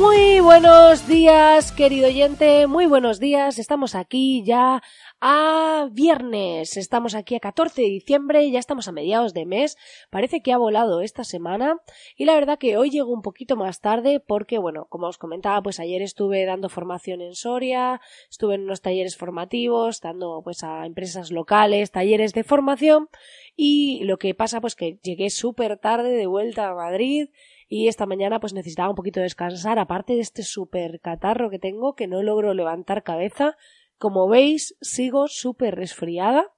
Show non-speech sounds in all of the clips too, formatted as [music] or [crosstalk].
Muy buenos días, querido oyente, muy buenos días. Estamos aquí ya a viernes. Estamos aquí a 14 de diciembre, ya estamos a mediados de mes. Parece que ha volado esta semana y la verdad que hoy llego un poquito más tarde porque, bueno, como os comentaba, pues ayer estuve dando formación en Soria, estuve en unos talleres formativos, dando pues a empresas locales, talleres de formación y lo que pasa pues que llegué súper tarde de vuelta a Madrid y esta mañana pues necesitaba un poquito de descansar, aparte de este súper catarro que tengo que no logro levantar cabeza. Como veis, sigo súper resfriada.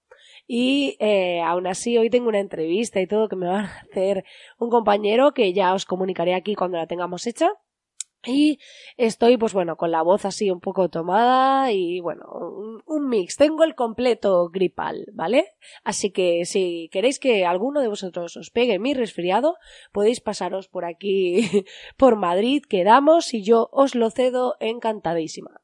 Y eh, aún así hoy tengo una entrevista y todo que me va a hacer un compañero que ya os comunicaré aquí cuando la tengamos hecha. Y estoy, pues bueno, con la voz así un poco tomada y bueno, un, mix. Tengo el completo gripal, ¿vale? Así que si queréis que alguno de vosotros os pegue mi resfriado, podéis pasaros por aquí, [laughs] por Madrid, quedamos y yo os lo cedo encantadísima.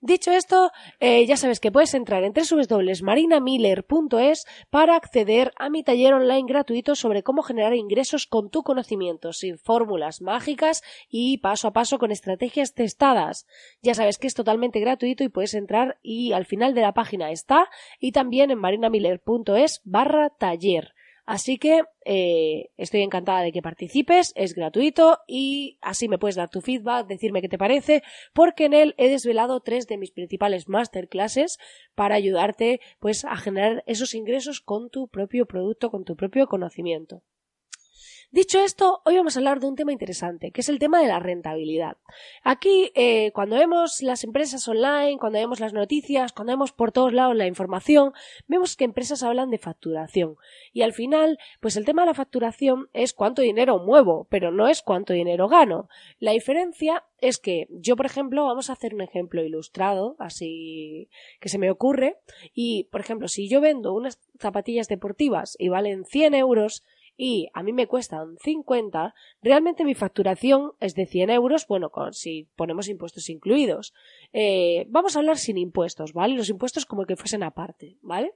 Dicho esto, eh, ya sabes que puedes entrar en www.marinamiller.es para acceder a mi taller online gratuito sobre cómo generar ingresos con tu conocimiento, sin fórmulas mágicas y paso a paso con estrategias testadas. Ya sabes que es totalmente gratuito y puedes entrar y al final de la página está y también en marinamiller.es barra taller. Así que eh, estoy encantada de que participes, es gratuito y así me puedes dar tu feedback, decirme qué te parece, porque en él he desvelado tres de mis principales masterclasses para ayudarte pues a generar esos ingresos con tu propio producto, con tu propio conocimiento. Dicho esto, hoy vamos a hablar de un tema interesante, que es el tema de la rentabilidad. Aquí, eh, cuando vemos las empresas online, cuando vemos las noticias, cuando vemos por todos lados la información, vemos que empresas hablan de facturación. Y al final, pues el tema de la facturación es cuánto dinero muevo, pero no es cuánto dinero gano. La diferencia es que yo, por ejemplo, vamos a hacer un ejemplo ilustrado, así que se me ocurre, y, por ejemplo, si yo vendo unas zapatillas deportivas y valen 100 euros, y a mí me cuestan 50, realmente mi facturación es de 100 euros, bueno, con, si ponemos impuestos incluidos. Eh, vamos a hablar sin impuestos, ¿vale? Los impuestos como que fuesen aparte, ¿vale?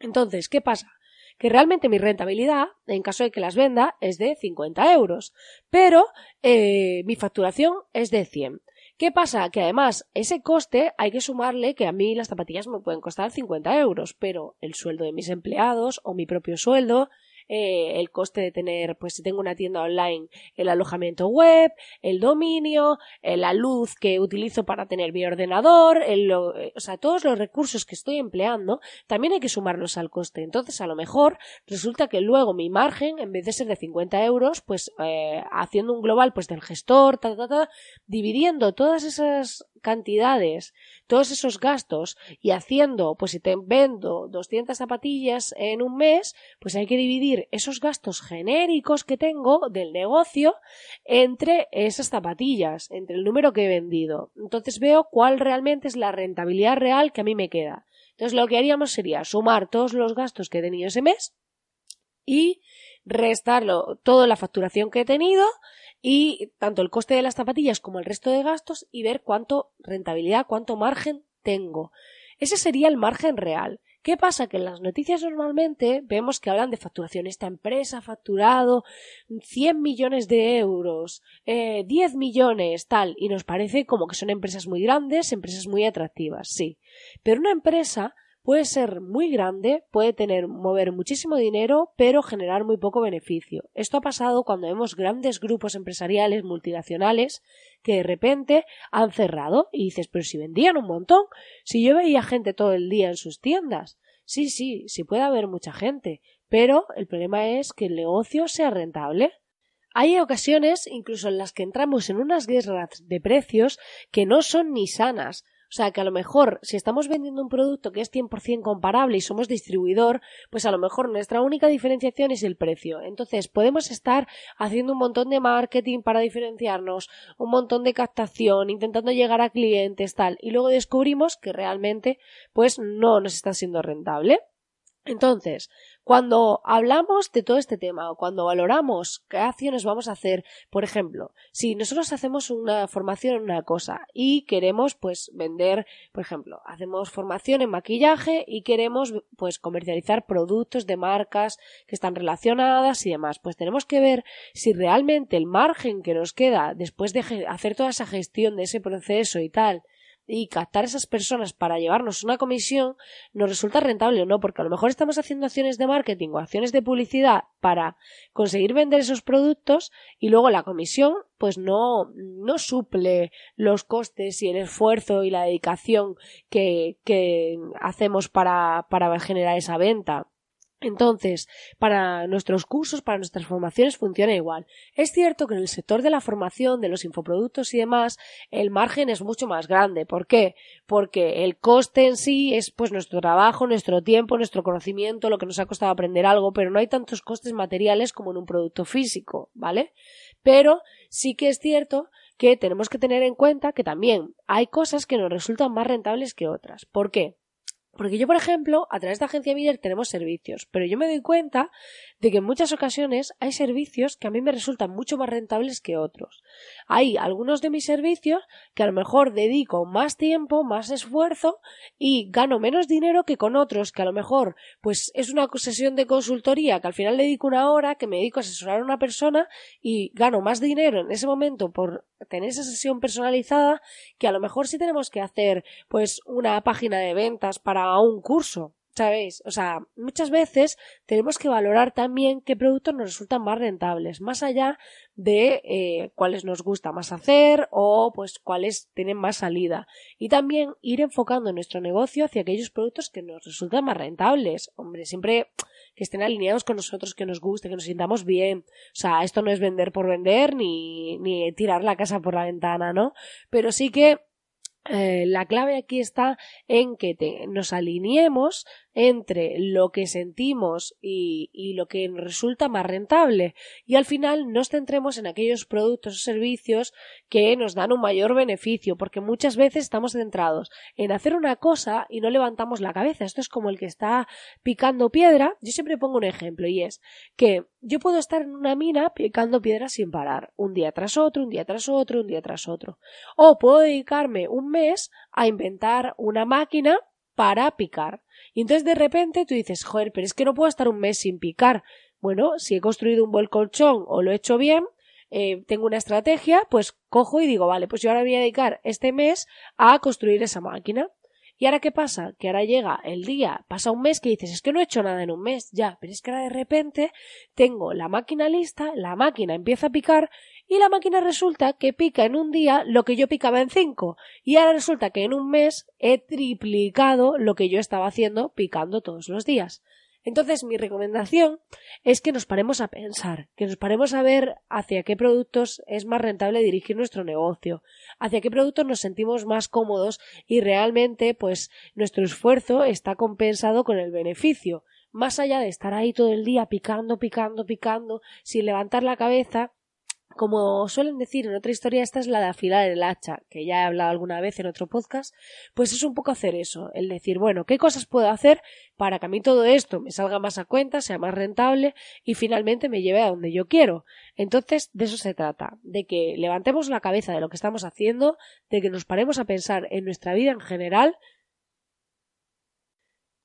Entonces, ¿qué pasa? que realmente mi rentabilidad, en caso de que las venda, es de 50 euros, pero eh, mi facturación es de 100. ¿Qué pasa? Que además ese coste hay que sumarle que a mí las zapatillas me pueden costar 50 euros, pero el sueldo de mis empleados o mi propio sueldo, eh, el coste de tener, pues si tengo una tienda online, el alojamiento web, el dominio, eh, la luz que utilizo para tener mi ordenador, el, eh, o sea, todos los recursos que estoy empleando, también hay que sumarlos al coste. Entonces, a lo mejor resulta que luego mi margen, en vez de ser de 50 euros, pues haciendo un global, pues del gestor, ta, ta, ta, dividiendo todas esas cantidades, todos esos gastos y haciendo, pues si te vendo 200 zapatillas en un mes, pues hay que dividir esos gastos genéricos que tengo del negocio entre esas zapatillas, entre el número que he vendido. Entonces veo cuál realmente es la rentabilidad real que a mí me queda. Entonces lo que haríamos sería sumar todos los gastos que he tenido ese mes y restarlo toda la facturación que he tenido y tanto el coste de las zapatillas como el resto de gastos y ver cuánto rentabilidad, cuánto margen tengo. Ese sería el margen real. ¿Qué pasa? Que en las noticias normalmente vemos que hablan de facturación. Esta empresa ha facturado 100 millones de euros, eh, 10 millones, tal, y nos parece como que son empresas muy grandes, empresas muy atractivas, sí. Pero una empresa puede ser muy grande, puede tener, mover muchísimo dinero, pero generar muy poco beneficio. Esto ha pasado cuando vemos grandes grupos empresariales multinacionales que de repente han cerrado y dices, pero si vendían un montón, si yo veía gente todo el día en sus tiendas. Sí, sí, sí puede haber mucha gente, pero el problema es que el negocio sea rentable. Hay ocasiones, incluso en las que entramos en unas guerras de precios que no son ni sanas, sea, que a lo mejor si estamos vendiendo un producto que es 100% comparable y somos distribuidor, pues a lo mejor nuestra única diferenciación es el precio. Entonces, podemos estar haciendo un montón de marketing para diferenciarnos, un montón de captación, intentando llegar a clientes, tal, y luego descubrimos que realmente, pues no nos está siendo rentable. Entonces, cuando hablamos de todo este tema o cuando valoramos qué acciones vamos a hacer, por ejemplo, si nosotros hacemos una formación en una cosa y queremos pues vender, por ejemplo, hacemos formación en maquillaje y queremos pues comercializar productos de marcas que están relacionadas y demás, pues tenemos que ver si realmente el margen que nos queda después de hacer toda esa gestión de ese proceso y tal y captar esas personas para llevarnos una comisión nos resulta rentable o no, porque a lo mejor estamos haciendo acciones de marketing o acciones de publicidad para conseguir vender esos productos y luego la comisión pues no, no suple los costes y el esfuerzo y la dedicación que, que hacemos para, para generar esa venta. Entonces, para nuestros cursos, para nuestras formaciones funciona igual. Es cierto que en el sector de la formación, de los infoproductos y demás, el margen es mucho más grande. ¿Por qué? Porque el coste en sí es pues nuestro trabajo, nuestro tiempo, nuestro conocimiento, lo que nos ha costado aprender algo, pero no hay tantos costes materiales como en un producto físico, ¿vale? Pero sí que es cierto que tenemos que tener en cuenta que también hay cosas que nos resultan más rentables que otras. ¿Por qué? Porque yo, por ejemplo, a través de Agencia Miller tenemos servicios, pero yo me doy cuenta de que en muchas ocasiones hay servicios que a mí me resultan mucho más rentables que otros. Hay algunos de mis servicios que a lo mejor dedico más tiempo, más esfuerzo y gano menos dinero que con otros que a lo mejor pues es una sesión de consultoría que al final dedico una hora, que me dedico a asesorar a una persona y gano más dinero en ese momento por tener esa sesión personalizada que a lo mejor si tenemos que hacer pues una página de ventas para un curso ¿Sabéis? O sea, muchas veces tenemos que valorar también qué productos nos resultan más rentables, más allá de eh, cuáles nos gusta más hacer o pues cuáles tienen más salida. Y también ir enfocando nuestro negocio hacia aquellos productos que nos resultan más rentables. Hombre, siempre que estén alineados con nosotros, que nos guste, que nos sintamos bien. O sea, esto no es vender por vender ni, ni tirar la casa por la ventana, ¿no? Pero sí que eh, la clave aquí está en que nos alineemos entre lo que sentimos y, y, lo que resulta más rentable. Y al final nos centremos en aquellos productos o servicios que nos dan un mayor beneficio porque muchas veces estamos centrados en hacer una cosa y no levantamos la cabeza. Esto es como el que está picando piedra. Yo siempre pongo un ejemplo y es que yo puedo estar en una mina picando piedra sin parar un día tras otro un día tras otro un día tras otro. O puedo dedicarme un mes a inventar una máquina para picar. Y entonces de repente tú dices, joder, pero es que no puedo estar un mes sin picar. Bueno, si he construido un buen colchón o lo he hecho bien, eh, tengo una estrategia, pues cojo y digo, vale, pues yo ahora voy a dedicar este mes a construir esa máquina. ¿Y ahora qué pasa? Que ahora llega el día, pasa un mes que dices, es que no he hecho nada en un mes, ya, pero es que ahora de repente tengo la máquina lista, la máquina empieza a picar y la máquina resulta que pica en un día lo que yo picaba en cinco y ahora resulta que en un mes he triplicado lo que yo estaba haciendo picando todos los días. Entonces, mi recomendación es que nos paremos a pensar, que nos paremos a ver hacia qué productos es más rentable dirigir nuestro negocio, hacia qué productos nos sentimos más cómodos y realmente, pues, nuestro esfuerzo está compensado con el beneficio, más allá de estar ahí todo el día picando, picando, picando, sin levantar la cabeza como suelen decir en otra historia, esta es la de afilar el hacha, que ya he hablado alguna vez en otro podcast, pues es un poco hacer eso, el decir, bueno, ¿qué cosas puedo hacer para que a mí todo esto me salga más a cuenta, sea más rentable y finalmente me lleve a donde yo quiero? Entonces, de eso se trata, de que levantemos la cabeza de lo que estamos haciendo, de que nos paremos a pensar en nuestra vida en general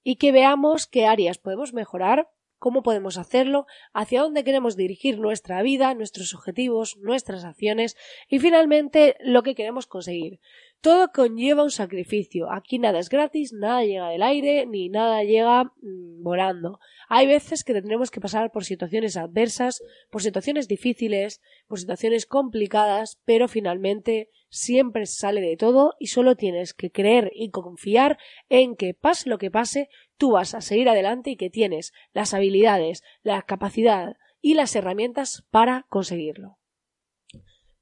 y que veamos qué áreas podemos mejorar cómo podemos hacerlo, hacia dónde queremos dirigir nuestra vida, nuestros objetivos, nuestras acciones y finalmente lo que queremos conseguir. Todo conlleva un sacrificio. Aquí nada es gratis, nada llega del aire, ni nada llega mm, volando. Hay veces que tendremos que pasar por situaciones adversas, por situaciones difíciles, por situaciones complicadas, pero finalmente siempre sale de todo y solo tienes que creer y confiar en que pase lo que pase, tú vas a seguir adelante y que tienes las habilidades, la capacidad y las herramientas para conseguirlo.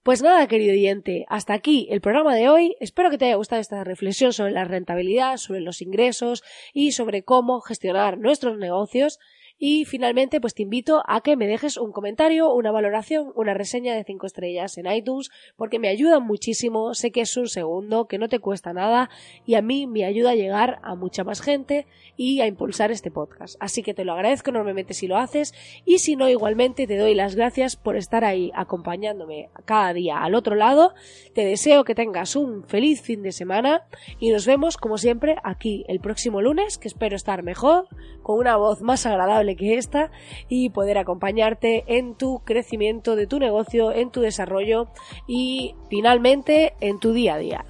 Pues nada, querido oyente, hasta aquí el programa de hoy. Espero que te haya gustado esta reflexión sobre la rentabilidad, sobre los ingresos y sobre cómo gestionar nuestros negocios. Y finalmente, pues te invito a que me dejes un comentario, una valoración, una reseña de 5 estrellas en iTunes, porque me ayudan muchísimo. Sé que es un segundo, que no te cuesta nada y a mí me ayuda a llegar a mucha más gente y a impulsar este podcast. Así que te lo agradezco enormemente si lo haces y si no, igualmente te doy las gracias por estar ahí acompañándome cada día al otro lado. Te deseo que tengas un feliz fin de semana y nos vemos como siempre aquí el próximo lunes, que espero estar mejor, con una voz más agradable que esta y poder acompañarte en tu crecimiento de tu negocio, en tu desarrollo y finalmente en tu día a día.